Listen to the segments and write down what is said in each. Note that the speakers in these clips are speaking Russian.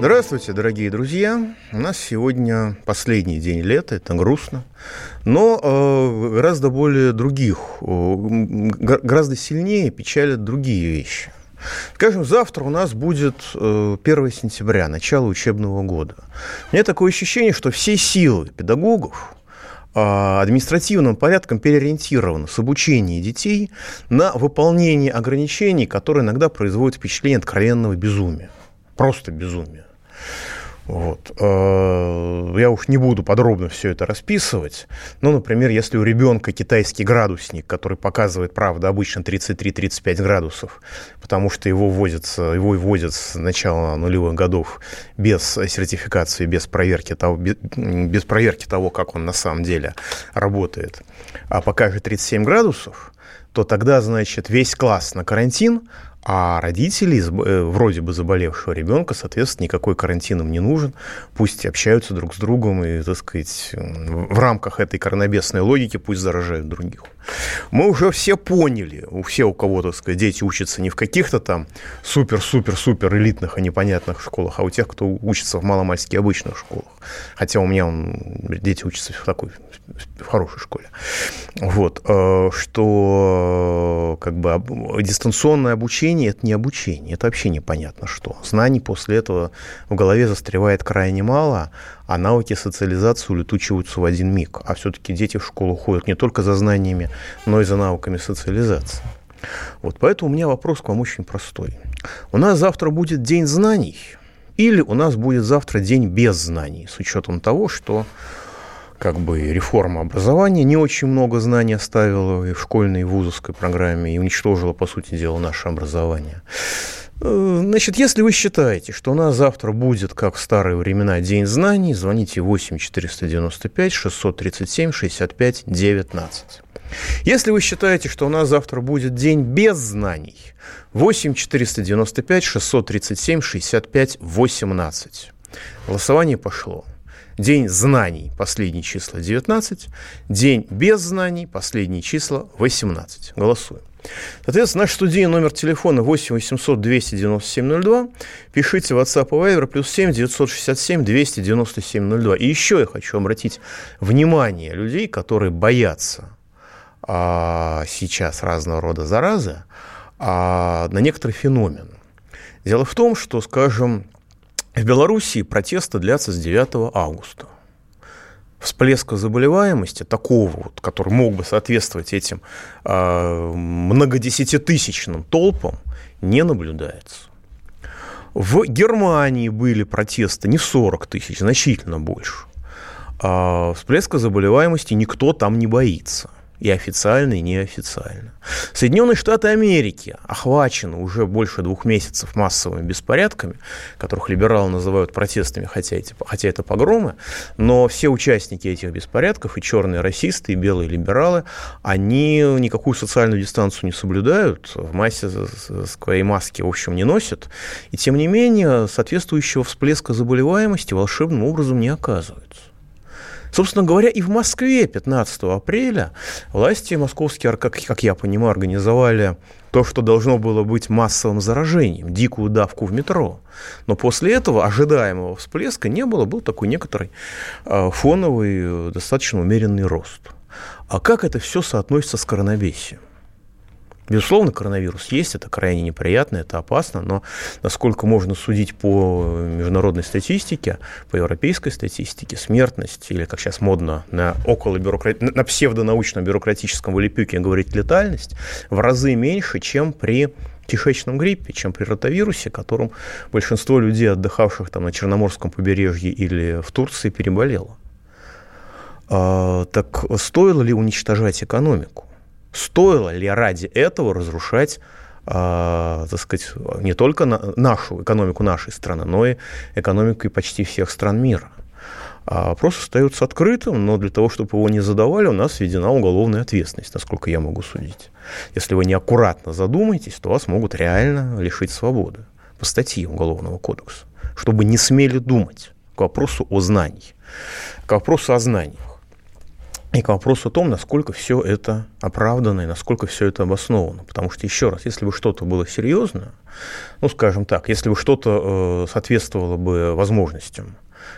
Здравствуйте, дорогие друзья. У нас сегодня последний день лета, это грустно, но э, гораздо более других, э, гораздо сильнее печалят другие вещи. Скажем, завтра у нас будет 1 э, сентября, начало учебного года. У меня такое ощущение, что все силы педагогов, административным порядком переориентированы с обучения детей на выполнение ограничений, которые иногда производят впечатление откровенного безумия. Просто безумия. Вот. Э, я уж не буду подробно все это расписывать. Но, например, если у ребенка китайский градусник, который показывает, правда, обычно 33-35 градусов, потому что его вводятся, его вводят с начала нулевых годов без сертификации, без проверки того, без проверки того, как он на самом деле работает, а покажет 37 градусов, то тогда, значит, весь класс на карантин, а родители э, вроде бы заболевшего ребенка, соответственно, никакой карантин им не нужен. Пусть общаются друг с другом и, так сказать, в рамках этой коронабесной логики пусть заражают других. Мы уже все поняли, у все, у кого, так сказать, дети учатся не в каких-то там супер-супер-супер элитных и непонятных школах, а у тех, кто учится в маломальски обычных школах. Хотя у меня он, дети учатся в такой в хорошей школе. Вот, э, что как бы дистанционное обучение – это не обучение, это вообще непонятно что. Знаний после этого в голове застревает крайне мало, а навыки социализации улетучиваются в один миг. А все-таки дети в школу ходят не только за знаниями, но и за навыками социализации. Вот поэтому у меня вопрос к вам очень простой. У нас завтра будет день знаний, или у нас будет завтра день без знаний, с учетом того, что как бы реформа образования не очень много знаний оставила и в школьной, и в вузовской программе, и уничтожила, по сути дела, наше образование. Э, значит, если вы считаете, что у нас завтра будет, как в старые времена, День знаний, звоните 8 495 637 65 19. Если вы считаете, что у нас завтра будет день без знаний, 8 495 637 65 18. Голосование пошло. День знаний, последние числа 19. День без знаний, последние числа 18. Голосуем. Соответственно, наш студийный номер телефона 8 800 297 02. Пишите WhatsApp и Viber плюс 7 967 297 02. И еще я хочу обратить внимание людей, которые боятся а, сейчас разного рода заразы, а, на некоторый феномен. Дело в том, что, скажем, в Белоруссии протесты длятся с 9 августа. Всплеска заболеваемости, такого вот, который мог бы соответствовать этим э, многодесятитысячным толпам, не наблюдается. В Германии были протесты не 40 тысяч, значительно больше. А всплеска заболеваемости никто там не боится и официально, и неофициально. Соединенные Штаты Америки охвачены уже больше двух месяцев массовыми беспорядками, которых либералы называют протестами, хотя, эти, хотя это погромы, но все участники этих беспорядков, и черные расисты, и белые либералы, они никакую социальную дистанцию не соблюдают, в массе своей маски, в общем, не носят, и тем не менее соответствующего всплеска заболеваемости волшебным образом не оказывается. Собственно говоря, и в Москве 15 апреля власти московские, как, как я понимаю, организовали то, что должно было быть массовым заражением, дикую давку в метро. Но после этого ожидаемого всплеска не было, был такой некоторый э, фоновый, э, достаточно умеренный рост. А как это все соотносится с коронавирусом? Безусловно, коронавирус есть, это крайне неприятно, это опасно, но насколько можно судить по международной статистике, по европейской статистике, смертность, или, как сейчас модно, на, около бюрократ... на псевдонаучном бюрократическом вылепюке говорить летальность, в разы меньше, чем при кишечном гриппе, чем при ротавирусе, которым большинство людей, отдыхавших там на Черноморском побережье или в Турции, переболело. А, так стоило ли уничтожать экономику? Стоило ли ради этого разрушать э, так сказать, не только на, нашу экономику нашей страны, но и экономику почти всех стран мира? А вопрос остается открытым, но для того, чтобы его не задавали, у нас введена уголовная ответственность, насколько я могу судить. Если вы неаккуратно задумаетесь, то вас могут реально лишить свободы по статье Уголовного кодекса, чтобы не смели думать к вопросу о знании, к вопросу о знаниях и к вопросу о том, насколько все это оправдано и насколько все это обосновано. Потому что, еще раз, если бы что-то было серьезно, ну, скажем так, если бы что-то э, соответствовало бы возможностям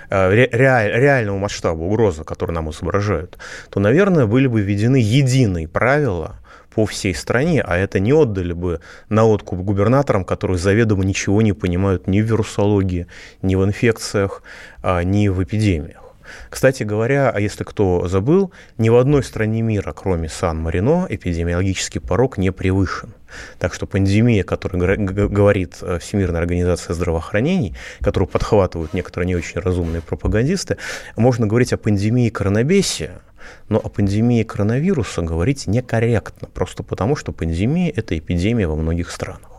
э, реаль, реального масштаба угрозы, которую нам изображают, то, наверное, были бы введены единые правила по всей стране, а это не отдали бы на откуп губернаторам, которые заведомо ничего не понимают ни в вирусологии, ни в инфекциях, а, ни в эпидемиях. Кстати говоря, а если кто забыл, ни в одной стране мира, кроме Сан-Марино, эпидемиологический порог не превышен. Так что пандемия, которую говорит э, Всемирная организация здравоохранения, которую подхватывают некоторые не очень разумные пропагандисты, можно говорить о пандемии коронабесия, но о пандемии коронавируса говорить некорректно, просто потому что пандемия – это эпидемия во многих странах.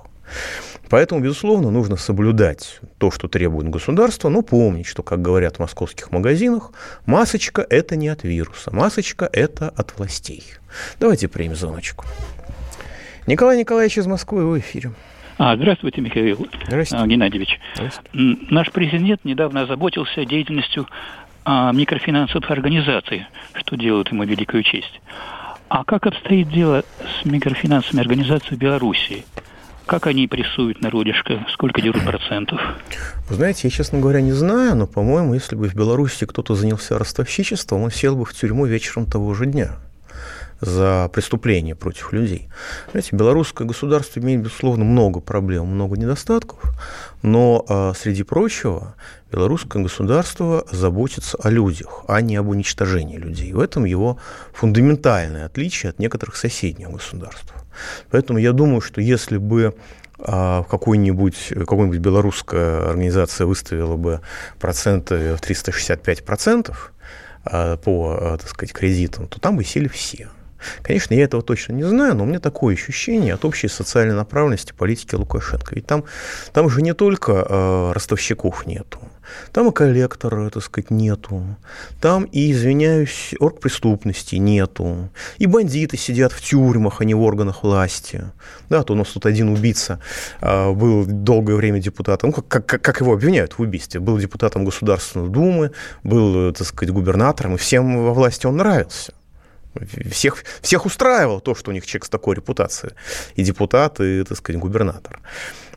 Поэтому, безусловно, нужно соблюдать то, что требует государство, но помнить, что, как говорят в московских магазинах, масочка – это не от вируса, масочка – это от властей. Давайте примем звоночку. Николай Николаевич из Москвы в эфире. А, здравствуйте, Михаил здравствуйте. А, Геннадьевич. Здравствуйте. Наш президент недавно озаботился деятельностью а, микрофинансовых организаций, что делает ему великую честь. А как обстоит дело с микрофинансовыми организациями Белоруссии? Как они прессуют народишко? Сколько дерут процентов? Вы знаете, я, честно говоря, не знаю, но, по-моему, если бы в Беларуси кто-то занялся ростовщичеством, он сел бы в тюрьму вечером того же дня за преступления против людей. Знаете, белорусское государство имеет, безусловно, много проблем, много недостатков, но, а, среди прочего, белорусское государство заботится о людях, а не об уничтожении людей. В этом его фундаментальное отличие от некоторых соседних государств. Поэтому я думаю, что если бы а, какой-нибудь, какой-нибудь белорусская организация выставила бы проценты в 365% а, по, а, так сказать, кредитам, то там бы сели все. Конечно, я этого точно не знаю, но у меня такое ощущение от общей социальной направленности политики Лукашенко. Ведь там, там же не только э, ростовщиков нету, там и коллектора, так сказать, нету. Там и, извиняюсь, оргпреступности нету. И бандиты сидят в тюрьмах, а не в органах власти. Да, то у нас тут один убийца э, был долгое время депутатом, ну, как, как, как его обвиняют в убийстве, был депутатом Государственной Думы, был, так сказать, губернатором, и всем во власти он нравился. Всех, всех устраивало то, что у них человек с такой репутацией. И депутат, и, так сказать, губернатор.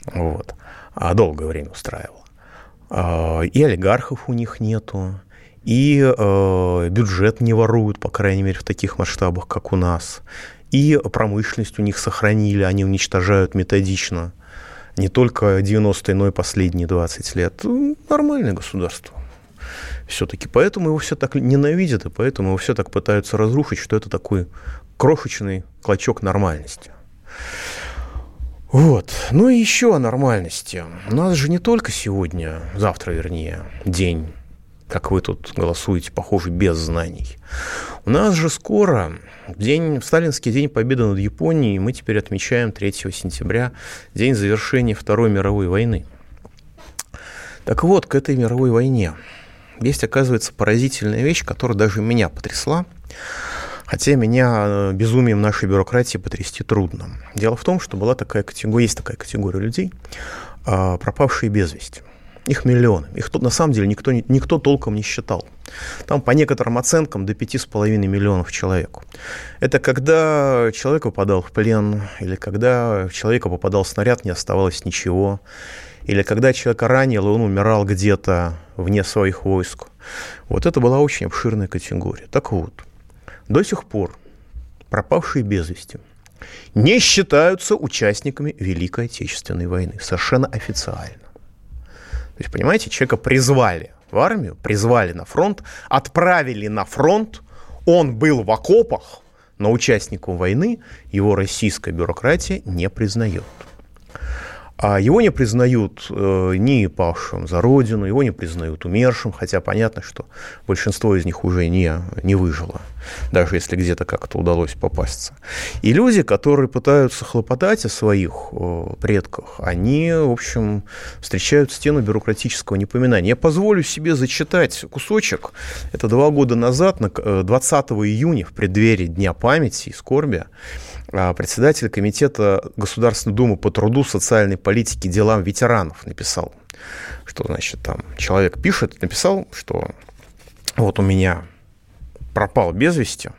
Вот. А долгое время устраивал. А, и олигархов у них нету, и э, бюджет не воруют, по крайней мере, в таких масштабах, как у нас. И промышленность у них сохранили, они уничтожают методично. Не только 90-е, но и последние 20 лет. Нормальное государство все-таки. Поэтому его все так ненавидят, и поэтому его все так пытаются разрушить, что это такой крошечный клочок нормальности. Вот. Ну и еще о нормальности. У нас же не только сегодня, завтра вернее, день, как вы тут голосуете, похоже, без знаний. У нас же скоро день, сталинский день победы над Японией, мы теперь отмечаем 3 сентября, день завершения Второй мировой войны. Так вот, к этой мировой войне есть, оказывается, поразительная вещь, которая даже меня потрясла. Хотя меня э, безумием нашей бюрократии потрясти трудно. Дело в том, что была такая категория, есть такая категория людей, а, пропавшие без вести. Их миллионы. Их тут на самом деле никто, никто толком не считал. Там по некоторым оценкам до 5,5 миллионов человек. Это когда человек попадал в плен, или когда человека попадал снаряд, не оставалось ничего, или когда человека ранил, и он умирал где-то вне своих войск. Вот это была очень обширная категория. Так вот, до сих пор пропавшие без вести не считаются участниками Великой Отечественной войны. Совершенно официально. То есть, понимаете, человека призвали в армию, призвали на фронт, отправили на фронт, он был в окопах, но участником войны его российская бюрократия не признает. А его не признают э, ни павшим за родину, его не признают умершим, хотя понятно, что большинство из них уже не, не выжило, даже если где-то как-то удалось попасться. И люди, которые пытаются хлопотать о своих предках, они, в общем, встречают стену бюрократического непоминания. Я позволю себе зачитать кусочек. Это два года назад, 20 э, июня, в преддверии Дня памяти и скорби, председатель Комитета Государственной Думы по труду, социальной политике, делам ветеранов написал, что, значит, там человек пишет, написал, что вот у меня пропал без вести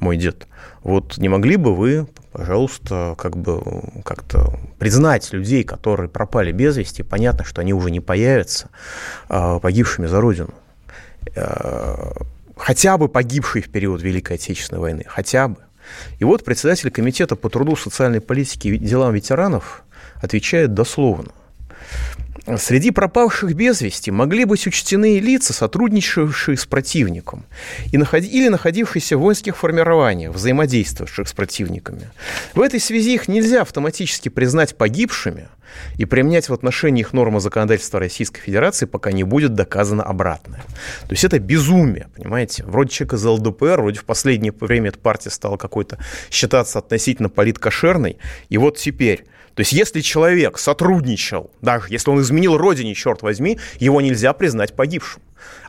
мой дед, вот не могли бы вы, пожалуйста, как бы как-то признать людей, которые пропали без вести, понятно, что они уже не появятся а, погибшими за Родину. А, хотя бы погибшие в период Великой Отечественной войны, хотя бы. И вот председатель Комитета по труду, социальной политике и делам ветеранов отвечает дословно. Среди пропавших без вести могли быть учтены лица, сотрудничавшие с противником и находи, или находившиеся в воинских формированиях, взаимодействовавших с противниками. В этой связи их нельзя автоматически признать погибшими и применять в отношении их нормы законодательства Российской Федерации, пока не будет доказано обратное. То есть это безумие, понимаете? Вроде человек из ЛДПР, вроде в последнее время эта партия стала какой-то считаться относительно политкошерной, и вот теперь то есть, если человек сотрудничал, даже если он изменил родине, черт возьми, его нельзя признать погибшим.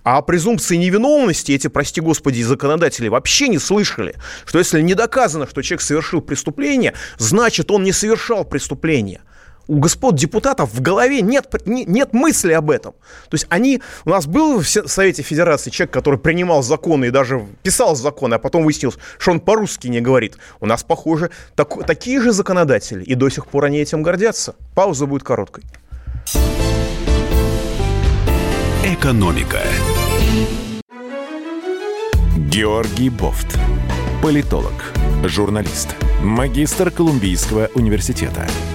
А о презумпции невиновности эти, прости господи, законодатели вообще не слышали. Что если не доказано, что человек совершил преступление, значит, он не совершал преступление – у господ депутатов в голове нет, нет мысли об этом. То есть они... У нас был в Совете Федерации человек, который принимал законы и даже писал законы, а потом выяснилось, что он по-русски не говорит. У нас, похоже, так, такие же законодатели, и до сих пор они этим гордятся. Пауза будет короткой. Экономика. Георгий Бофт. Политолог, журналист, магистр Колумбийского университета –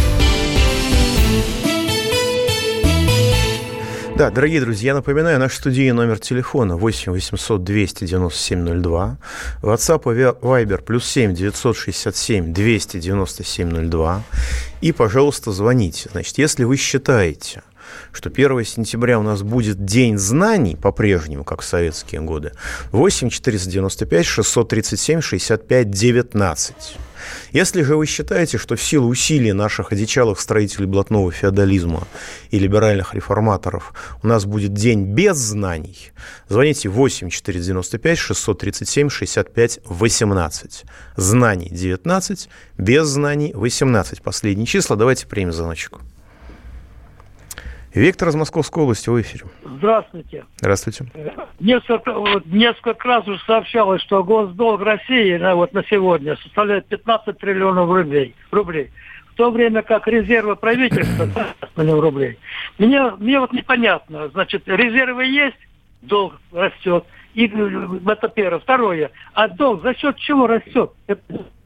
Да, дорогие друзья, напоминаю, наш студийный номер телефона 8 800 297 02, WhatsApp и Viber плюс 7 967 297 02. И, пожалуйста, звоните. Значит, если вы считаете, что 1 сентября у нас будет День знаний по-прежнему, как в советские годы, 8 495 637 65 19. Если же вы считаете, что в силу усилий наших одичалых строителей блатного феодализма и либеральных реформаторов у нас будет день без знаний, звоните 8 495 637 65 18. Знаний 19, без знаний 18. Последние числа. Давайте примем звоночек. Виктор из Московской области в эфире. Здравствуйте. Здравствуйте. Несколько, вот, несколько раз уже сообщалось, что госдолг России на, вот, на сегодня составляет 15 триллионов рублей. рублей. В то время как резервы правительства 15 миллионов рублей. Мне, мне вот непонятно. Значит, резервы есть, долг растет. И это первое. Второе. А долг за счет чего растет? Это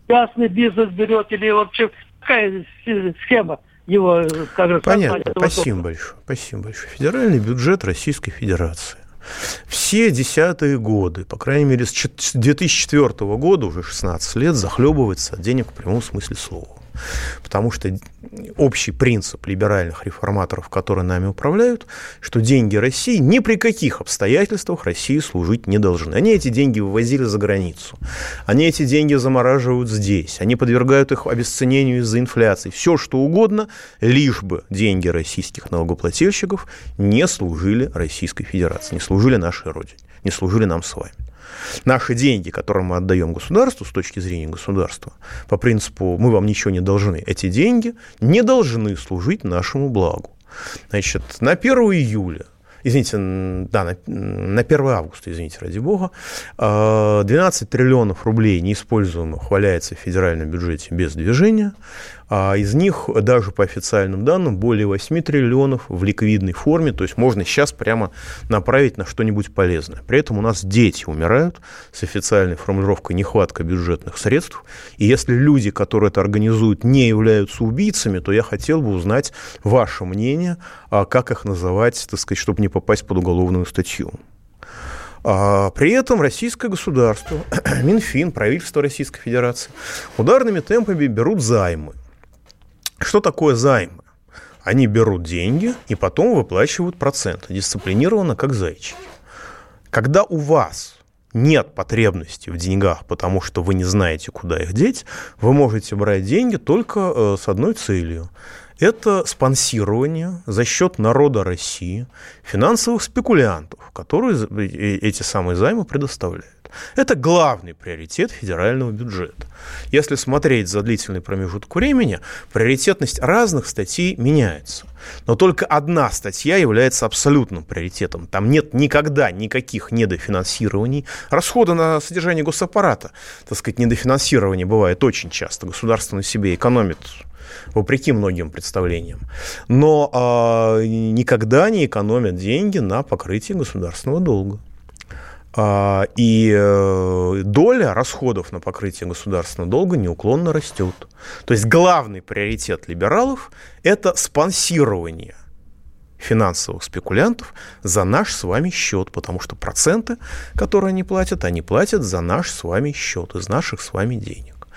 частный бизнес берет или вообще какая схема? Его, скажем, Понятно. Спасибо большое. Спасибо большое. Федеральный бюджет Российской Федерации. Все десятые годы, по крайней мере, с 2004 года, уже 16 лет, захлебывается от денег в прямом смысле слова. Потому что общий принцип либеральных реформаторов, которые нами управляют, что деньги России ни при каких обстоятельствах России служить не должны. Они эти деньги вывозили за границу. Они эти деньги замораживают здесь. Они подвергают их обесценению из-за инфляции. Все, что угодно, лишь бы деньги российских налогоплательщиков не служили Российской Федерации, не служили нашей Родине, не служили нам с вами наши деньги, которые мы отдаем государству с точки зрения государства, по принципу «мы вам ничего не должны», эти деньги не должны служить нашему благу. Значит, на 1 июля извините, да, на, на 1 августа, извините, ради бога, 12 триллионов рублей неиспользуемых валяется в федеральном бюджете без движения. А из них даже по официальным данным более 8 триллионов в ликвидной форме, то есть можно сейчас прямо направить на что-нибудь полезное. При этом у нас дети умирают с официальной формулировкой нехватка бюджетных средств, и если люди, которые это организуют, не являются убийцами, то я хотел бы узнать ваше мнение, а как их называть, так сказать, чтобы не попасть под уголовную статью. А при этом российское государство, Минфин, правительство Российской Федерации ударными темпами берут займы. Что такое займы? Они берут деньги и потом выплачивают проценты, дисциплинированно, как зайчики. Когда у вас нет потребности в деньгах, потому что вы не знаете, куда их деть, вы можете брать деньги только э, с одной целью это спонсирование за счет народа России финансовых спекулянтов, которые эти самые займы предоставляют. Это главный приоритет федерального бюджета. Если смотреть за длительный промежуток времени, приоритетность разных статей меняется. Но только одна статья является абсолютным приоритетом. Там нет никогда никаких недофинансирований. Расходы на содержание госаппарата, так сказать, недофинансирование бывает очень часто. Государство на себе экономит вопреки многим представлениям. Но э, никогда не экономят деньги на покрытии государственного долга. А, и э, доля расходов на покрытие государственного долга неуклонно растет. То есть главный приоритет либералов – это спонсирование финансовых спекулянтов за наш с вами счет, потому что проценты, которые они платят, они платят за наш с вами счет, из наших с вами денег.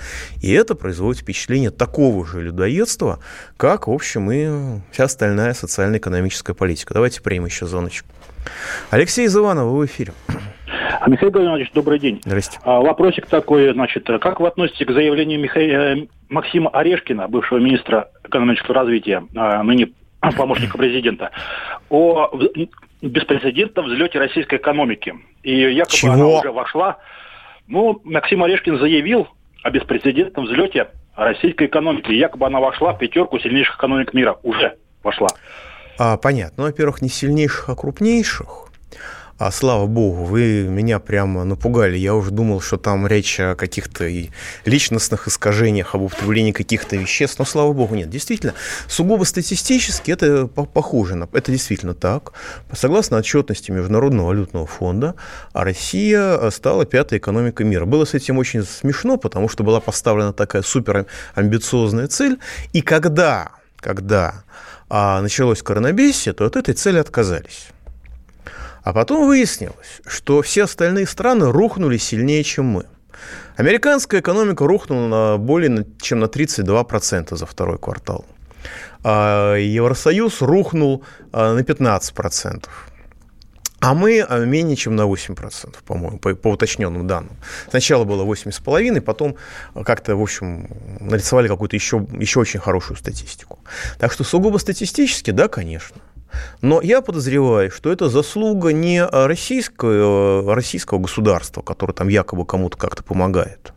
И это производит впечатление такого же людоедства, как, в общем, и вся остальная социально-экономическая политика. Давайте примем еще звоночек. Алексей из Иванова, вы в эфире. Михаил Геннадьевич, добрый день. Здрасте. А, вопросик такой, значит, как вы относитесь к заявлению Миха... Э, Максима Орешкина, бывшего министра экономического развития, а, ныне помощника президента, о беспрецедентном взлете российской экономики? И якобы Чего? она уже вошла. Ну, Максим Орешкин заявил, о беспрецедентном взлете российской экономики. Якобы она вошла в пятерку сильнейших экономик мира. Уже вошла. А, понятно. Ну, во-первых, не сильнейших, а крупнейших. А слава богу, вы меня прямо напугали. Я уже думал, что там речь о каких-то и личностных искажениях, об употреблении каких-то веществ. Но слава богу, нет. Действительно, сугубо статистически это похоже. На... Это действительно так. Согласно отчетности Международного валютного фонда, Россия стала пятой экономикой мира. Было с этим очень смешно, потому что была поставлена такая суперамбициозная цель. И когда, когда а, началось коронабесие, то от этой цели отказались. А потом выяснилось, что все остальные страны рухнули сильнее, чем мы. Американская экономика рухнула на более чем на 32% за второй квартал. А Евросоюз рухнул а, на 15%. А мы а, менее чем на 8%, по-моему, по, по уточненным данным. Сначала было 8,5%, потом как-то, в общем, нарисовали какую-то еще, еще очень хорошую статистику. Так что сугубо статистически, да, конечно. Но я подозреваю, что это заслуга не российского, российского государства, которое там якобы кому-то как-то помогает.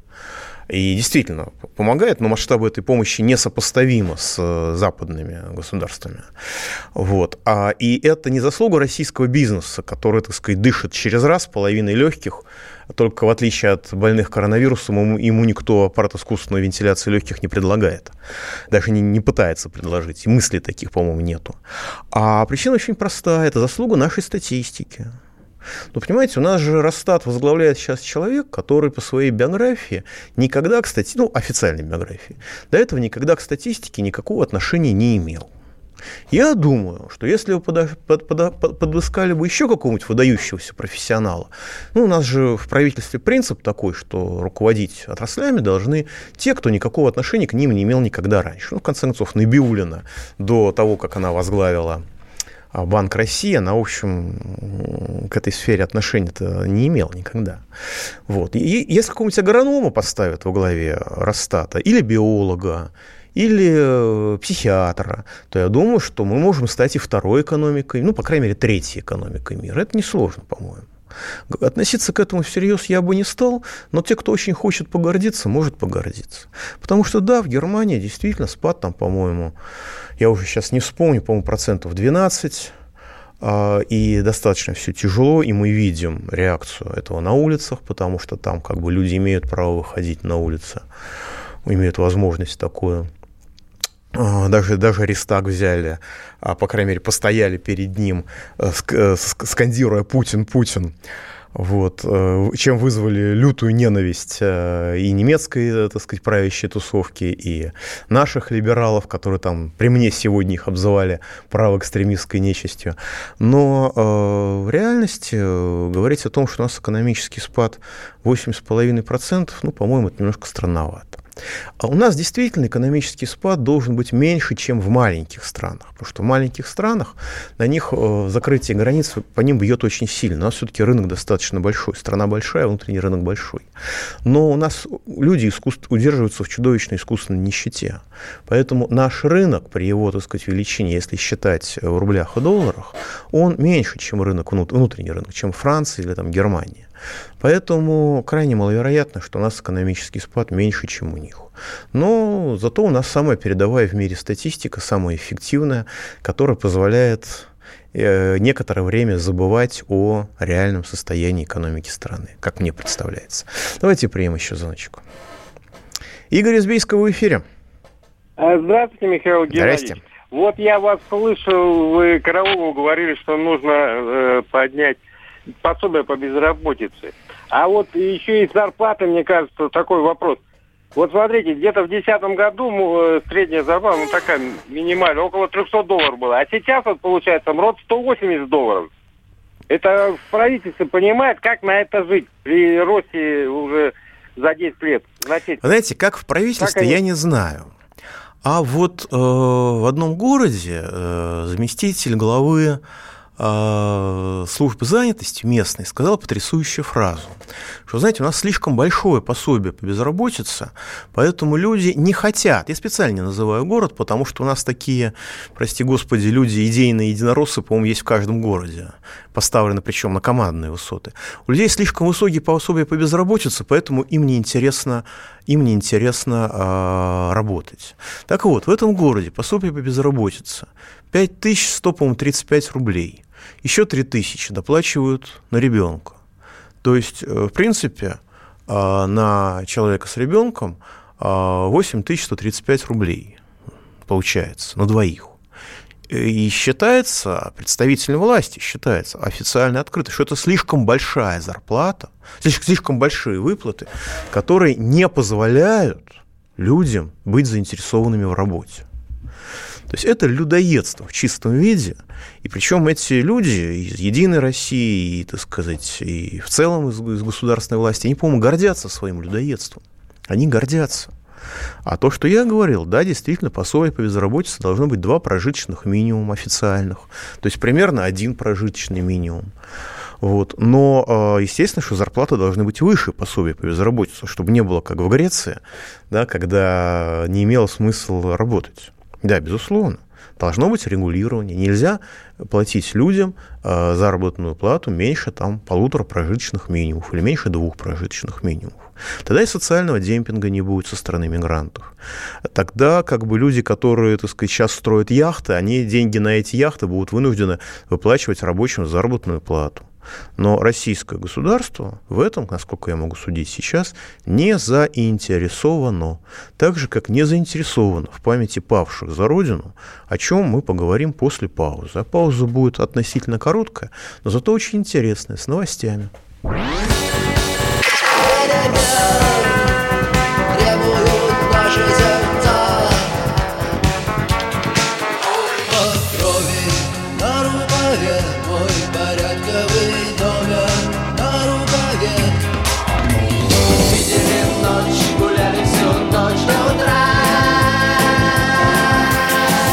И действительно помогает, но масштабы этой помощи несопоставимы с э, западными государствами. Вот. А, и это не заслуга российского бизнеса, который, так сказать, дышит через раз половиной легких, только в отличие от больных коронавирусом, ему, ему никто аппарат искусственной вентиляции легких не предлагает. Даже не, не пытается предложить. И мыслей таких, по-моему, нету. А причина очень простая. Это заслуга нашей статистики. Ну, понимаете, у нас же Росстат возглавляет сейчас человек, который по своей биографии никогда, кстати, ну, официальной биографии, до этого никогда к статистике никакого отношения не имел. Я думаю, что если вы под, под, под, подыскали бы еще какого-нибудь выдающегося профессионала, ну, у нас же в правительстве принцип такой, что руководить отраслями должны те, кто никакого отношения к ним не имел никогда раньше. Ну, в конце концов, Набиулина до того, как она возглавила а, Банк России, она, в общем, к этой сфере отношения-то не имела никогда. Вот. И если какого-нибудь агронома поставят во главе Росстата, или биолога, или э, психиатра, то я думаю, что мы можем стать и второй экономикой, ну, по крайней мере, третьей экономикой мира. Это несложно, по-моему. Относиться к этому всерьез я бы не стал, но те, кто очень хочет погордиться, может погордиться. Потому что, да, в Германии действительно спад там, по-моему, я уже сейчас не вспомню, по-моему, процентов 12, а, и достаточно все тяжело, и мы видим реакцию этого на улицах, потому что там как бы люди имеют право выходить на улицы, имеют возможность такую. Даже, даже Рестак взяли, а, по крайней мере, постояли перед ним, скандируя «Путин, Путин». Вот, э, чем вызвали лютую ненависть э, и немецкой, так сказать, правящей тусовки, и наших либералов, которые там при мне сегодня их обзывали правоэкстремистской нечистью. Но э, в реальности говорить о том, что у нас экономический спад 8,5%, ну, по-моему, это немножко странновато. А у нас действительно экономический спад должен быть меньше, чем в маленьких странах. Потому что в маленьких странах на них э, закрытие границ по ним бьет очень сильно. У нас все-таки рынок достаточно большой. Страна большая, внутренний рынок большой. Но у нас люди искусств, удерживаются в чудовищной искусственной нищете. Поэтому наш рынок при его, так сказать, величине, если считать в рублях и долларах, он меньше, чем рынок, внутренний рынок, чем Франция или там, Германия. Поэтому крайне маловероятно, что у нас экономический спад меньше, чем у них. Но зато у нас самая передовая в мире статистика, самая эффективная, которая позволяет э, некоторое время забывать о реальном состоянии экономики страны, как мне представляется. Давайте примем еще звоночку. Игорь из в эфире. А, здравствуйте, Михаил Геннадьевич. Здрасте. Вот я вас слышал, вы Караулову говорили, что нужно э, поднять пособие по безработице. А вот еще и зарплаты, мне кажется, такой вопрос. Вот смотрите, где-то в 2010 году э, средняя зарплата, ну такая минимальная, около 300 долларов была. А сейчас вот получается МРОД 180 долларов. Это правительство понимает, как на это жить при росте уже за 10 лет. Значит, Знаете, как в правительстве, они... я не знаю. А вот э, в одном городе э, заместитель главы службы занятости местной сказала потрясающую фразу, что, знаете, у нас слишком большое пособие по безработице, поэтому люди не хотят, я специально не называю город, потому что у нас такие, прости господи, люди, идейные единороссы, по-моему, есть в каждом городе, поставлены причем на командные высоты. У людей слишком высокие пособия по безработице, поэтому им неинтересно им неинтересно э, работать. Так вот, в этом городе пособие по безработице 5100, по-моему, 35 рублей – еще 3000 доплачивают на ребенка. То есть, э, в принципе, а, на человека с ребенком 8135 а, рублей получается на двоих. И считается, представитель власти считается официально открыто, что это слишком большая зарплата, слишком большие выплаты, которые не позволяют людям быть заинтересованными в работе. То есть это людоедство в чистом виде. И причем эти люди из «Единой России», и, так сказать, и в целом из, из государственной власти, они, по-моему, гордятся своим людоедством. Они гордятся. А то, что я говорил, да, действительно, пособие по безработице должно быть два прожиточных минимума официальных. То есть примерно один прожиточный минимум. Вот. Но, а, естественно, что зарплаты должны быть выше пособия по безработице, чтобы не было, как в Греции, да, когда не имело смысла работать. Да, безусловно. Должно быть регулирование. Нельзя платить людям э, заработную плату меньше там, полутора прожиточных минимумов или меньше двух прожиточных минимумов. Тогда и социального демпинга не будет со стороны мигрантов. Тогда как бы люди, которые, так сказать, сейчас строят яхты, они деньги на эти яхты будут вынуждены выплачивать рабочим заработную плату. Но российское государство в этом, насколько я могу судить сейчас, не заинтересовано. Так же, как не заинтересовано в памяти павших за Родину, о чем мы поговорим после паузы. А пауза будет относительно короткая, но зато очень интересная, с новостями.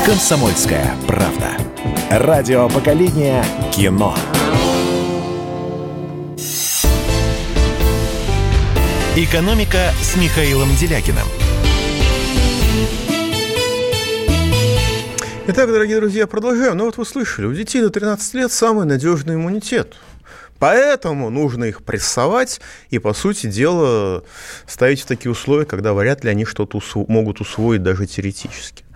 «Комсомольская правда». Радио поколения кино. «Экономика» с Михаилом Делякиным. Итак, дорогие друзья, продолжаем. Ну вот вы слышали, у детей до 13 лет самый надежный иммунитет. Поэтому нужно их прессовать и, по сути дела, ставить в такие условия, когда вряд ли они что-то усво- могут усвоить даже теоретически.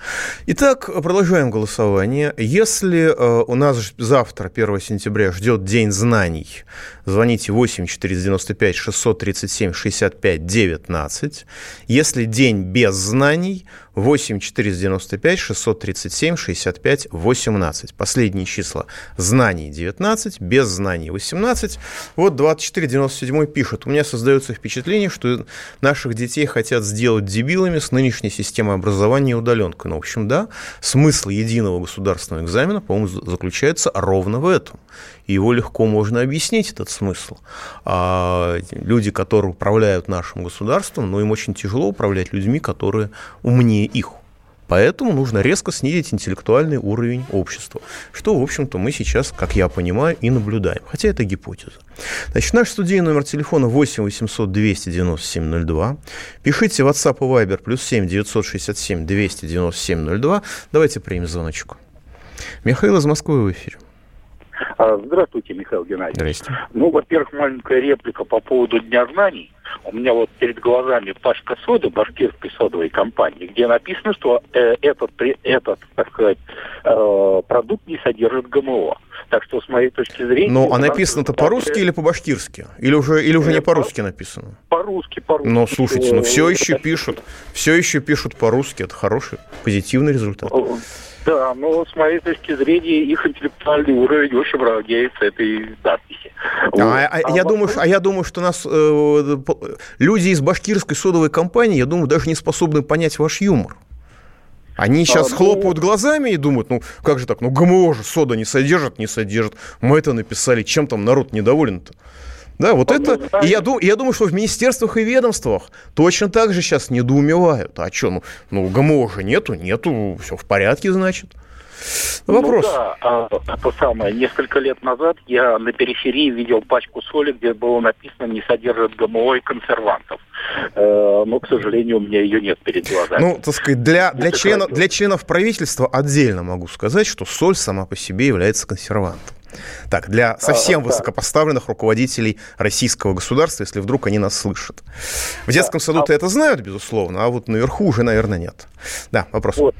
Итак, продолжаем голосование. Если э, у нас завтра, 1 сентября, ждет День знаний, звоните 8 495 637 65 19. Если день без знаний, 8 495 637 65 18. Последние числа. Знаний 19, без знаний 18. Вот 2497 пишет. У меня создается впечатление, что наших детей хотят сделать дебилами с нынешней системой образования и удаленкой. Ну, в общем, да, смысл единого государственного экзамена, по-моему, заключается ровно в этом. И его легко можно объяснить, этот смысл. А люди, которые управляют нашим государством, ну, им очень тяжело управлять людьми, которые умнее их. Поэтому нужно резко снизить интеллектуальный уровень общества, что, в общем-то, мы сейчас, как я понимаю, и наблюдаем. Хотя это гипотеза. Значит, наш студийный номер телефона 8 800 297 02. Пишите WhatsApp и Viber плюс 7 967 297 02. Давайте примем звоночку. Михаил из Москвы в эфире. А, здравствуйте, Михаил Геннадьевич. Здравствуйте. Ну, во-первых, маленькая реплика по поводу Дня знаний. У меня вот перед глазами пачка соды башкирской содовой компании, где написано, что э, этот, этот, так сказать, э, продукт не содержит ГМО. Так что, с моей точки зрения... Ну, а написано это по-русски или по-башкирски? Или уже, или уже не по-русски написано? По-русски, по-русски. Ну, слушайте, ну все еще пишут, все еще пишут по-русски. Это хороший, позитивный результат. Да, но с моей точки зрения их интеллектуальный уровень очень равняется этой надписи. А, вот. а, а, я думаю, а я думаю, что нас э, люди из башкирской содовой компании, я думаю, даже не способны понять ваш юмор. Они сейчас а, ну... хлопают глазами и думают, ну как же так, ну ГМО же сода не содержит, не содержит. Мы это написали, чем там народ недоволен-то? Да, вот это, и я, дум, я думаю, что в министерствах и ведомствах точно так же сейчас недоумевают. А что, ну, ну ГМО же нету, нету, все в порядке, значит. Вопрос. Ну, да, а, то самое. Несколько лет назад я на периферии видел пачку соли, где было написано «не содержит ГМО и консервантов». Э, но, к сожалению, у меня ее нет перед глазами. Ну, так сказать, для, для, члена, для членов правительства отдельно могу сказать, что соль сама по себе является консервантом. Так, для совсем а, высокопоставленных руководителей российского государства, если вдруг они нас слышат. В детском саду-то а... это знают, безусловно, а вот наверху уже, наверное, нет. Да, вопрос. Вот.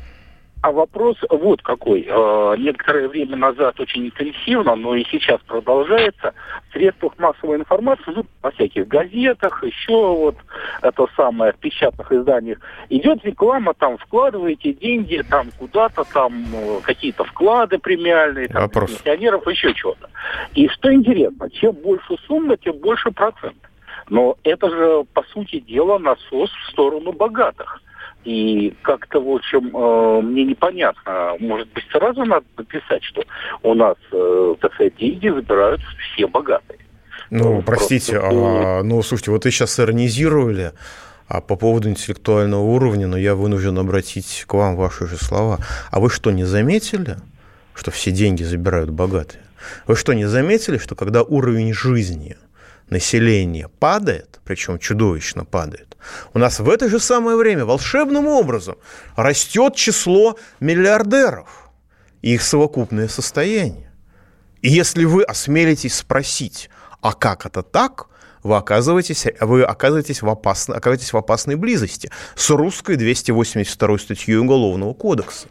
А вопрос вот какой. Э, некоторое время назад очень интенсивно, но и сейчас продолжается, в средствах массовой информации, ну, во всяких газетах, еще вот это самое, в печатных изданиях, идет реклама, там, вкладываете деньги, там, куда-то, там, э, какие-то вклады премиальные, там, Вопрос. пенсионеров, еще что-то. И что интересно, чем больше сумма, тем больше процент. Но это же, по сути дела, насос в сторону богатых. И как-то, в общем, э, мне непонятно. Может быть, сразу надо написать, что у нас, э, так сказать, деньги забирают все богатые. Ну, ну простите, просто... а, ну, слушайте, вот вы сейчас иронизировали а по поводу интеллектуального уровня, но я вынужден обратить к вам ваши же слова. А вы что, не заметили, что все деньги забирают богатые? Вы что, не заметили, что когда уровень жизни населения падает, причем чудовищно падает, у нас в это же самое время волшебным образом растет число миллиардеров и их совокупное состояние. И если вы осмелитесь спросить, а как это так, вы оказываетесь, вы оказываетесь, в, опасно, оказываетесь в опасной близости с русской 282 статьей Уголовного кодекса.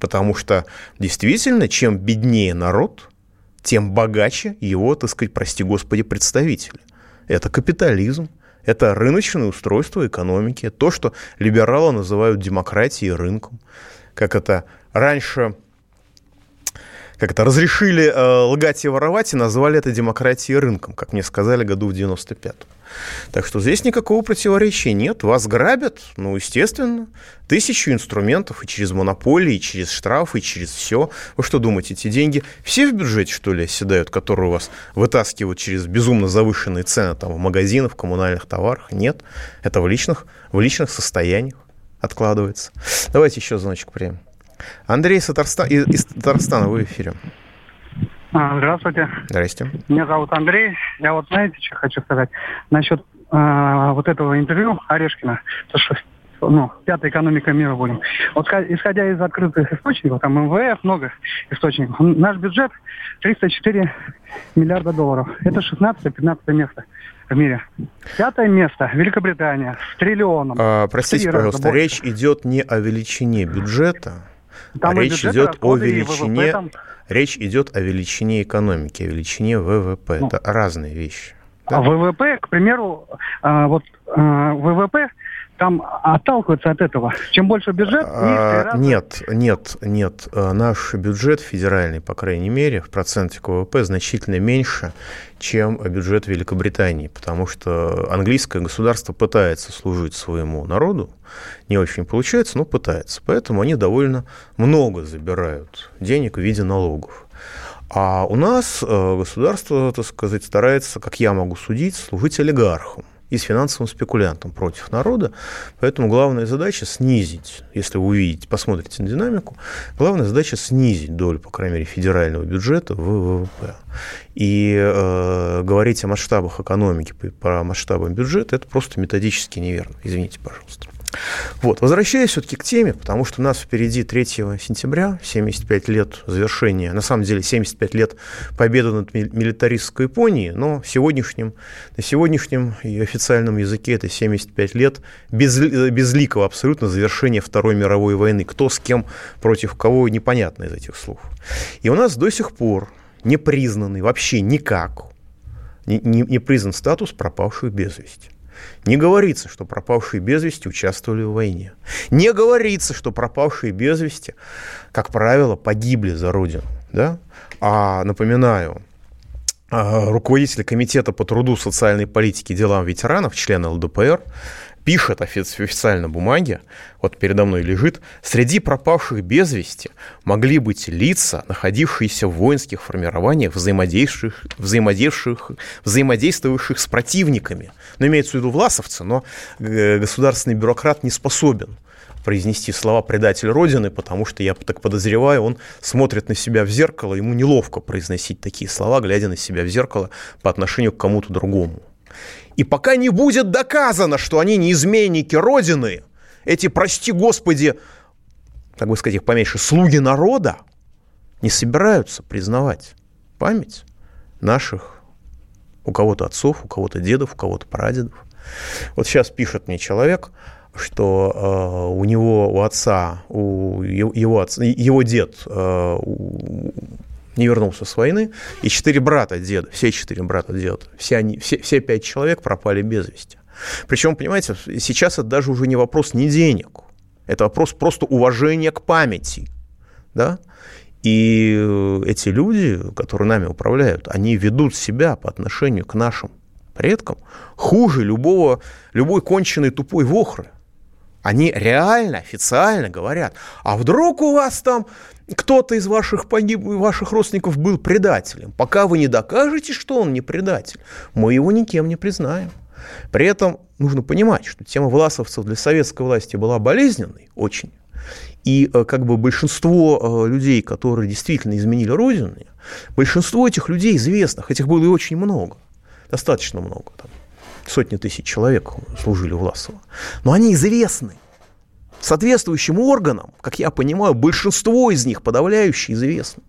Потому что действительно, чем беднее народ, тем богаче его, так сказать, прости господи, представители. Это капитализм. Это рыночное устройство экономики, то, что либералы называют демократией и рынком. Как это раньше как это, разрешили э, лгать и воровать и назвали это демократией рынком, как мне сказали году в 95-м. Так что здесь никакого противоречия нет. Вас грабят, ну, естественно, тысячу инструментов и через монополии, и через штрафы, и через все. Вы что думаете, эти деньги все в бюджете, что ли, оседают, которые у вас вытаскивают через безумно завышенные цены там, в магазинах, в коммунальных товарах? Нет. Это в личных, в личных состояниях откладывается. Давайте еще звоночек примем. Андрей из Татарстана, из Татарстана, вы в эфире. А, здравствуйте. Здрасте. Меня зовут Андрей. Я вот знаете, что хочу сказать насчет э, вот этого интервью Орешкина. То, что ну, пятая экономика мира будем. Вот исходя из открытых источников, там МВФ, много источников, наш бюджет 304 миллиарда долларов. Это 16-15 место в мире. Пятое место Великобритания с триллионом. А, простите, пожалуйста, речь идет не о величине бюджета, там речь идет о величине... Там... Речь идет о величине экономики, о величине ВВП. Ну, Это разные вещи. Да? А ВВП, к примеру, а, вот а, ВВП там отталкиваются от этого. Чем больше бюджет, а, Нет, нет, нет. А, наш бюджет федеральный, по крайней мере, в проценте к ВВП значительно меньше, чем бюджет Великобритании, потому что английское государство пытается служить своему народу, не очень получается, но пытается. Поэтому они довольно много забирают денег в виде налогов. А у нас э, государство, так сказать, старается, как я могу судить, служить олигархам и с финансовым спекулянтом против народа. Поэтому главная задача снизить, если вы увидите, посмотрите на динамику, главная задача снизить долю, по крайней мере, федерального бюджета в ВВП. И э, говорить о масштабах экономики по масштабам бюджета – это просто методически неверно. Извините, пожалуйста. Вот, возвращаясь все-таки к теме, потому что у нас впереди 3 сентября, 75 лет завершения, на самом деле 75 лет победы над милитаристской Японией, но в сегодняшнем, на сегодняшнем и официальном языке это 75 лет без, безликого абсолютно завершения Второй мировой войны. Кто с кем против кого, непонятно из этих слов. И у нас до сих пор не признанный вообще никак, не, не, признан статус пропавших без вести. Не говорится, что пропавшие без вести участвовали в войне. Не говорится, что пропавшие без вести, как правило, погибли за Родину. Да? А напоминаю, а, руководитель Комитета по труду, социальной политике и делам ветеранов, член ЛДПР, пишет в официальной бумаге, вот передо мной лежит, среди пропавших без вести могли быть лица, находившиеся в воинских формированиях, взаимодействующих, взаимодействующих, взаимодействующих с противниками. Ну, имеется в виду власовцы, но э, государственный бюрократ не способен произнести слова «предатель Родины», потому что, я так подозреваю, он смотрит на себя в зеркало, ему неловко произносить такие слова, глядя на себя в зеркало по отношению к кому-то другому. И пока не будет доказано, что они не изменники Родины, эти, прости господи, как бы сказать их поменьше, слуги народа, не собираются признавать память наших у кого-то отцов, у кого-то дедов, у кого-то прадедов. Вот сейчас пишет мне человек, что э, у него, у отца, у его, отца, его дед э, не вернулся с войны, и четыре брата деда, все четыре брата деда, все, они, все, все пять человек пропали без вести. Причем, понимаете, сейчас это даже уже не вопрос не денег, это вопрос просто уважения к памяти, да, и эти люди, которые нами управляют, они ведут себя по отношению к нашим предкам хуже любого, любой конченой тупой вохры. Они реально, официально говорят, а вдруг у вас там кто-то из ваших, погиб, ваших родственников был предателем. Пока вы не докажете, что он не предатель, мы его никем не признаем. При этом нужно понимать, что тема власовцев для советской власти была болезненной очень. И э, как бы большинство э, людей, которые действительно изменили Родину, большинство этих людей известных, этих было и очень много, достаточно много, там, сотни тысяч человек служили Власова, но они известны соответствующим органам, как я понимаю, большинство из них подавляющие известны.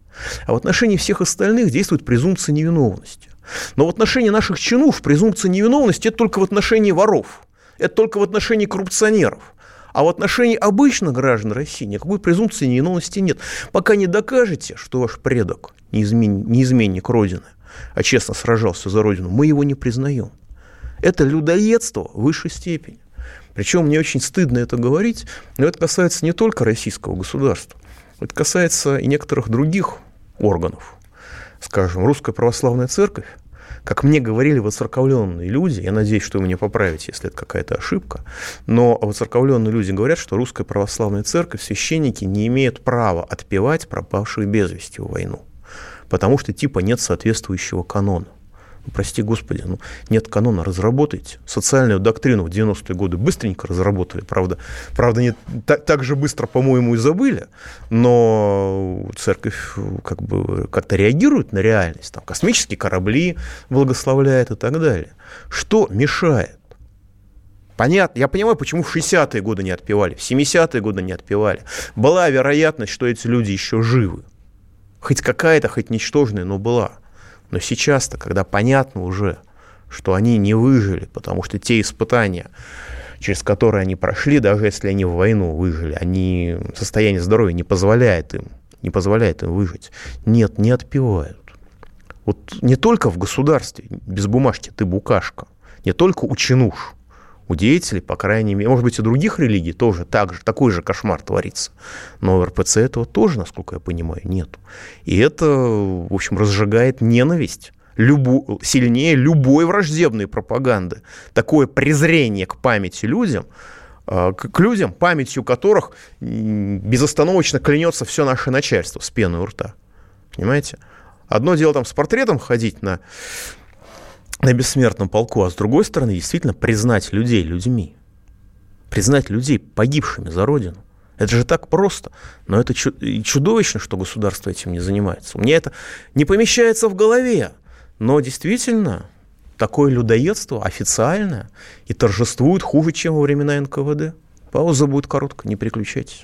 А в отношении всех остальных действует презумпция невиновности. Но в отношении наших чинов презумпция невиновности – это только в отношении воров, это только в отношении коррупционеров. А в отношении обычных граждан России никакой презумпции невиновности нет. Пока не докажете, что ваш предок не, измен... не изменник Родины, а честно сражался за Родину, мы его не признаем. Это людоедство высшей степени. Причем мне очень стыдно это говорить, но это касается не только российского государства, это касается и некоторых других органов. Скажем, Русская Православная Церковь, как мне говорили воцерковленные люди, я надеюсь, что вы меня поправите, если это какая-то ошибка, но воцерковленные люди говорят, что Русская Православная Церковь, священники не имеют права отпевать пропавших без вести в войну, потому что типа нет соответствующего канона. Прости господи, ну, нет канона, разработайте. Социальную доктрину в 90-е годы быстренько разработали, правда, правда не так, так же быстро, по-моему, и забыли, но церковь как бы как-то реагирует на реальность, там космические корабли благословляет и так далее. Что мешает? Понятно, я понимаю, почему в 60-е годы не отпевали, в 70-е годы не отпевали. Была вероятность, что эти люди еще живы. Хоть какая-то, хоть ничтожная, но была. Но сейчас-то, когда понятно уже, что они не выжили, потому что те испытания, через которые они прошли, даже если они в войну выжили, они состояние здоровья не позволяет им, не позволяет им выжить. Нет, не отпевают. Вот не только в государстве, без бумажки ты букашка, не только у чинуш, у деятелей, по крайней мере, может быть, и других религий тоже так же, такой же кошмар творится. Но в РПЦ этого тоже, насколько я понимаю, нет. И это, в общем, разжигает ненависть любу, сильнее любой враждебной пропаганды. Такое презрение к памяти людям, а, к людям, памятью которых безостановочно клянется все наше начальство с пеной у рта. Понимаете? Одно дело там с портретом ходить на на бессмертном полку, а с другой стороны, действительно признать людей людьми. Признать людей погибшими за Родину. Это же так просто. Но это чудовищно, что государство этим не занимается. У меня это не помещается в голове. Но действительно, такое людоедство официальное и торжествует хуже, чем во времена НКВД. Пауза будет короткая, не переключайтесь.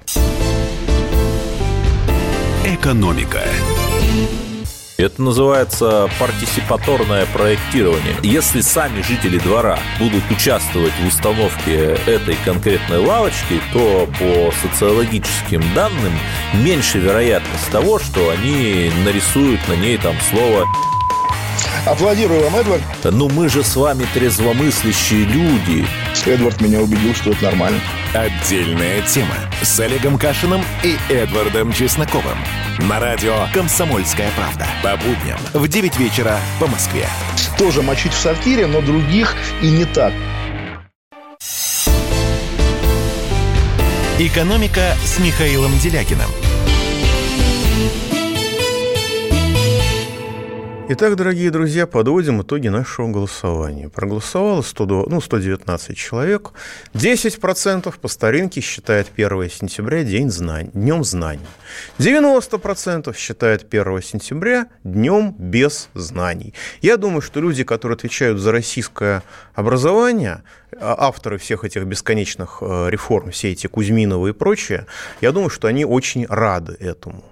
Экономика. Это называется партисипаторное проектирование. Если сами жители двора будут участвовать в установке этой конкретной лавочки, то по социологическим данным меньше вероятность того, что они нарисуют на ней там слово Аплодирую вам, Эдвард. Ну мы же с вами трезвомыслящие люди. Эдвард меня убедил, что это нормально. Отдельная тема с Олегом Кашиным и Эдвардом Чесноковым. На радио «Комсомольская правда». По будням в 9 вечера по Москве. Тоже мочить в сортире, но других и не так. «Экономика» с Михаилом Делякиным. Итак, дорогие друзья, подводим итоги нашего голосования. Проголосовало 102, ну, 119 человек. 10% по старинке считает 1 сентября день знаний, днем знаний. 90% считает 1 сентября днем без знаний. Я думаю, что люди, которые отвечают за российское образование, а, авторы всех этих бесконечных э, реформ, все эти Кузьминовы и прочее, я думаю, что они очень рады этому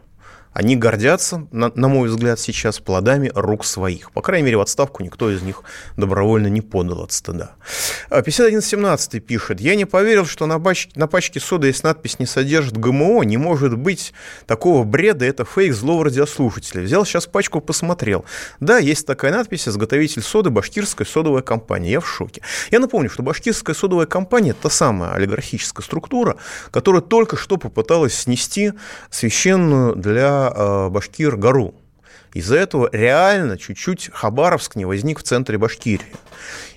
они гордятся, на, на мой взгляд, сейчас плодами рук своих. По крайней мере, в отставку никто из них добровольно не подал от стыда. 5117 а, пишет, я не поверил, что на пачке, на пачке соды есть надпись «Не содержит ГМО». Не может быть такого бреда, это фейк злого радиослушателя. Взял сейчас пачку, посмотрел. Да, есть такая надпись, изготовитель соды, башкирская содовая компания. Я в шоке. Я напомню, что башкирская содовая компания – та самая олигархическая структура, которая только что попыталась снести священную для э, Башкир гору. Из-за этого реально чуть-чуть Хабаровск не возник в центре Башкирии.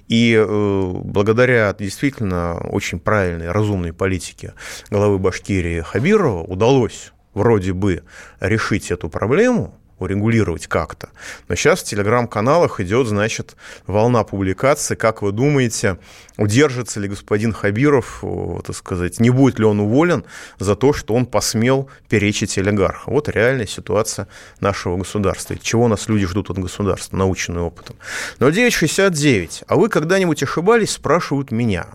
И э, благодаря действительно очень правильной, разумной политике главы Башкирии Хабирова удалось вроде бы решить эту проблему, урегулировать как-то. Но сейчас в телеграм-каналах идет, значит, волна публикаций. Как вы думаете, удержится ли господин Хабиров, так сказать, не будет ли он уволен за то, что он посмел перечить олигарха? Вот реальная ситуация нашего государства. Чего нас люди ждут от государства, наученные опытом. Но 969. А вы когда-нибудь ошибались, спрашивают меня.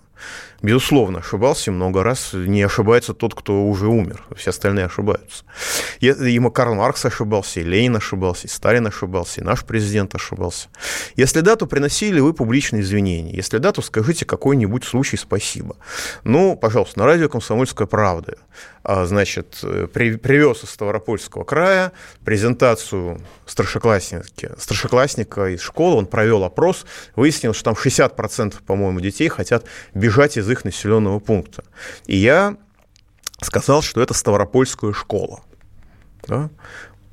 Безусловно, ошибался много раз. Не ошибается тот, кто уже умер. Все остальные ошибаются. И, и Карл Маркс ошибался, и Ленин ошибался, и Сталин ошибался, и наш президент ошибался. Если да, то приносили вы публичные извинения. Если да, то скажите какой-нибудь случай спасибо. Ну, пожалуйста, на радио «Комсомольская правда». А, значит, при, привез из Ставропольского края презентацию старшеклассника, старшеклассника из школы. Он провел опрос, выяснил, что там 60%, по-моему, детей хотят бежать из их населенного пункта. И я сказал, что это Ставропольская школа. Да?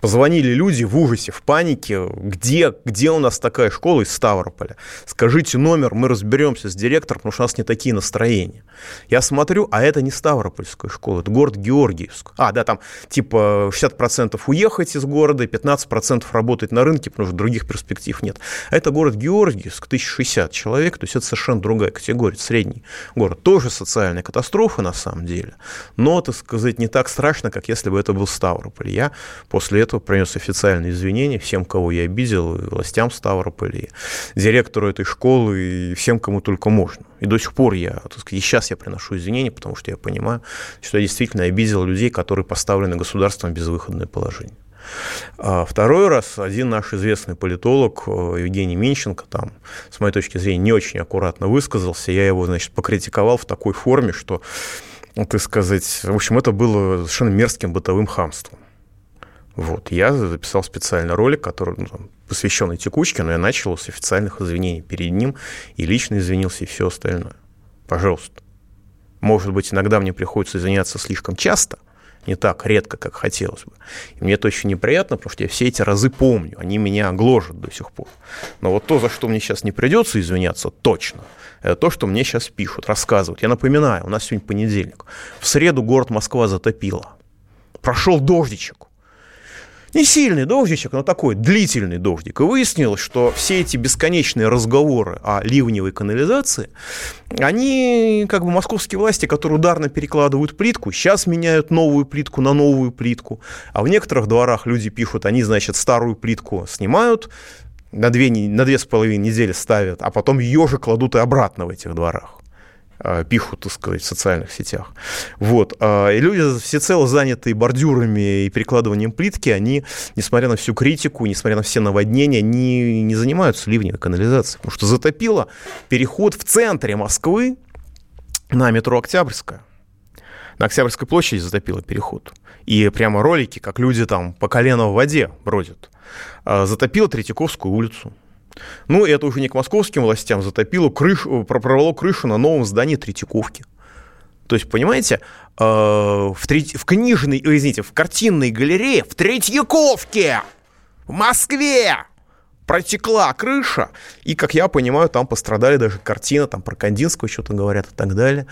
Позвонили люди в ужасе, в панике. Где, где у нас такая школа из Ставрополя? Скажите номер, мы разберемся с директором, потому что у нас не такие настроения. Я смотрю, а это не Ставропольская школа, это город Георгиевск. А, да, там типа 60% уехать из города, 15% работать на рынке, потому что других перспектив нет. Это город Георгиевск, 1060 человек, то есть это совершенно другая категория, средний город. Тоже социальная катастрофа на самом деле, но, так сказать, не так страшно, как если бы это был Ставрополь. Я после этого принес официальные извинения всем, кого я обидел, и властям Ставрополя, и директору этой школы, и всем, кому только можно. И до сих пор я, так сказать, и сейчас я приношу извинения, потому что я понимаю, что я действительно обидел людей, которые поставлены государством в безвыходное положение. А второй раз один наш известный политолог э, Евгений Минченко там, с моей точки зрения, не очень аккуратно высказался. Я его, значит, покритиковал в такой форме, что, ну, так сказать, в общем, это было совершенно мерзким бытовым хамством. Вот, я записал специальный ролик, который ну, там, посвященный текучке, но я начал с официальных извинений перед ним и лично извинился и все остальное. Пожалуйста. Может быть, иногда мне приходится извиняться слишком часто, не так редко, как хотелось бы. И мне это очень неприятно, потому что я все эти разы помню, они меня гложат до сих пор. Но вот то, за что мне сейчас не придется извиняться, точно, это то, что мне сейчас пишут, рассказывают. Я напоминаю, у нас сегодня понедельник. В среду город Москва затопило. Прошел дождичек. Не сильный дождичек, но такой длительный дождик. И выяснилось, что все эти бесконечные разговоры о ливневой канализации, они, как бы, московские власти, которые ударно перекладывают плитку, сейчас меняют новую плитку на новую плитку. А в некоторых дворах люди пишут, они, значит, старую плитку снимают, на две, на две с половиной недели ставят, а потом ее же кладут и обратно в этих дворах. А, пишут, так сказать, в социальных сетях. Вот. А, и люди всецело занятые бордюрами и перекладыванием плитки, они, несмотря на всю критику, несмотря на все наводнения, не, не занимаются ливневой канализацией. Потому что затопило переход в центре Москвы на метро Октябрьская. На Октябрьской площади затопило переход. И прямо ролики, как люди там по колено в воде бродят. А, затопило Третьяковскую улицу. Ну, это уже не к московским властям затопило, крышу, прорвало крышу на новом здании Третьяковки. То есть, понимаете, э, в, треть, в книжной, извините, в картинной галерее в Третьяковке, в Москве, протекла крыша, и, как я понимаю, там пострадали даже картина, там про Кандинского что-то говорят и так далее.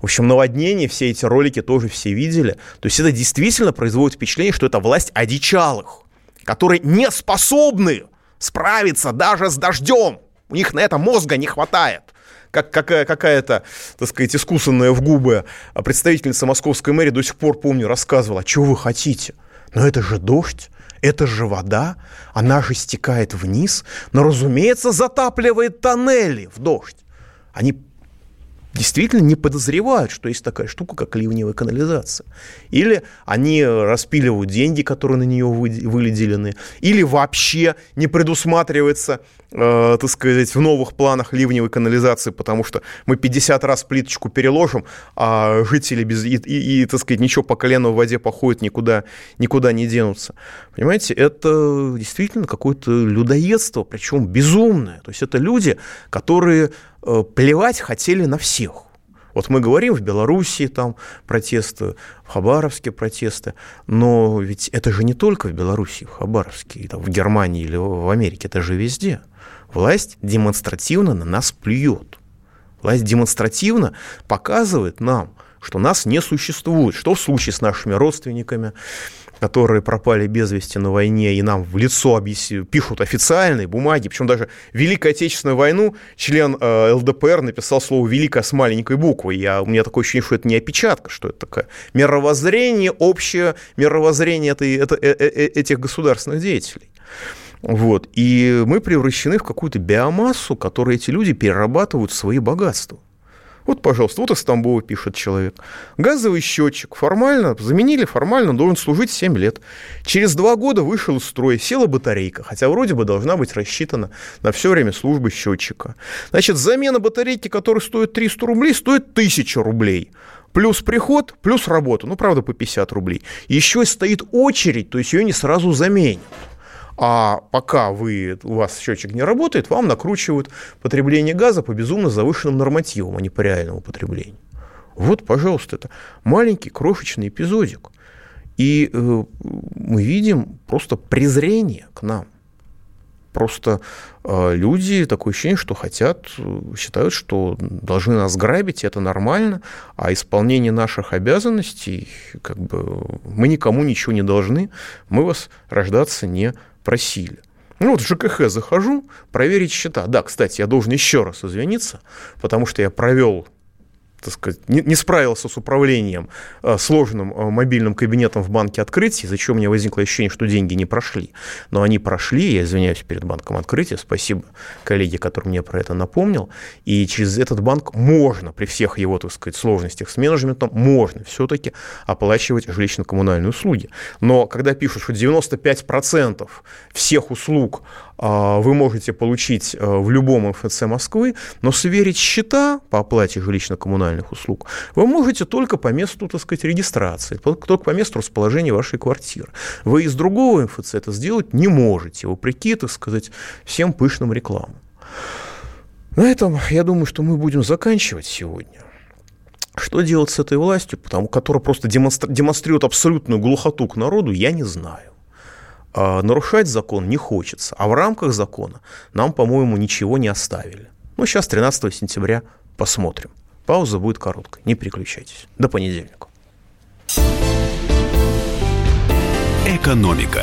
В общем, наводнение, все эти ролики тоже все видели. То есть это действительно производит впечатление, что это власть одичалых, которые не способны справиться даже с дождем. У них на это мозга не хватает. Как какая, какая-то, так сказать, искусанная в губы представительница московской мэрии до сих пор, помню, рассказывала, а что вы хотите? Но это же дождь, это же вода, она же стекает вниз, но, разумеется, затапливает тоннели в дождь. Они действительно не подозревают, что есть такая штука, как ливневая канализация. Или они распиливают деньги, которые на нее выделены, или вообще не предусматривается, э, так сказать, в новых планах ливневой канализации, потому что мы 50 раз плиточку переложим, а жители без и, и, и так сказать, ничего по колену в воде походят, никуда, никуда не денутся. Понимаете, это действительно какое-то людоедство, причем безумное. То есть это люди, которые плевать хотели на всех. Вот мы говорим в Белоруссии там протесты, в Хабаровске протесты, но ведь это же не только в Белоруссии, в Хабаровске, там, в Германии или в Америке, это же везде. Власть демонстративно на нас плюет. Власть демонстративно показывает нам, что нас не существует. Что в случае с нашими родственниками, которые пропали без вести на войне, и нам в лицо объясни, пишут официальные бумаги, причем даже Великую Отечественную войну член э, ЛДПР написал слово «великая» с маленькой буквы. Я, у меня такое ощущение, что это не опечатка, что это такое мировоззрение, общее мировоззрение этой, это, э, э, э, этих государственных деятелей. Вот. И мы превращены в какую-то биомассу, которую эти люди перерабатывают в свои богатства. Вот, пожалуйста, вот из Тамбова пишет человек. Газовый счетчик формально, заменили формально, должен служить 7 лет. Через 2 года вышел из строя, села батарейка, хотя вроде бы должна быть рассчитана на все время службы счетчика. Значит, замена батарейки, которая стоит 300 рублей, стоит 1000 рублей плюс приход, плюс работа, ну, правда, по 50 рублей. Еще стоит очередь, то есть ее не сразу заменят. А пока вы, у вас счетчик не работает, вам накручивают потребление газа по безумно завышенным нормативам, а не по реальному потреблению. Вот, пожалуйста, это маленький крошечный эпизодик. И э, мы видим просто презрение к нам. Просто э, люди такое ощущение, что хотят, э, считают, что должны нас грабить, это нормально, а исполнение наших обязанностей, как бы мы никому ничего не должны, мы вас рождаться не просили. Ну вот в ЖКХ захожу, проверить счета. Да, кстати, я должен еще раз извиниться, потому что я провел так сказать, не, не справился с управлением э, сложным э, мобильным кабинетом в банке открытия, из-за у меня возникло ощущение, что деньги не прошли. Но они прошли, я извиняюсь перед банком открытия, спасибо коллеге, который мне про это напомнил, и через этот банк можно, при всех его, так сказать, сложностях с менеджментом, можно все-таки оплачивать жилищно-коммунальные услуги. Но когда пишут, что 95% всех услуг а, вы можете получить э, в любом МФЦ Москвы, но сверить счета по оплате жилищно-коммунальных услуг вы можете только по месту, так сказать, регистрации, только по месту расположения вашей квартиры. Вы из другого МФЦ это сделать не можете, вопреки, так сказать, всем пышным рекламам. На этом, я думаю, что мы будем заканчивать сегодня. Что делать с этой властью, потому, которая просто демонстрирует абсолютную глухоту к народу, я не знаю. А, нарушать закон не хочется, а в рамках закона нам, по-моему, ничего не оставили. Ну, сейчас 13 сентября посмотрим. Пауза будет короткой, не переключайтесь. До понедельника. Экономика.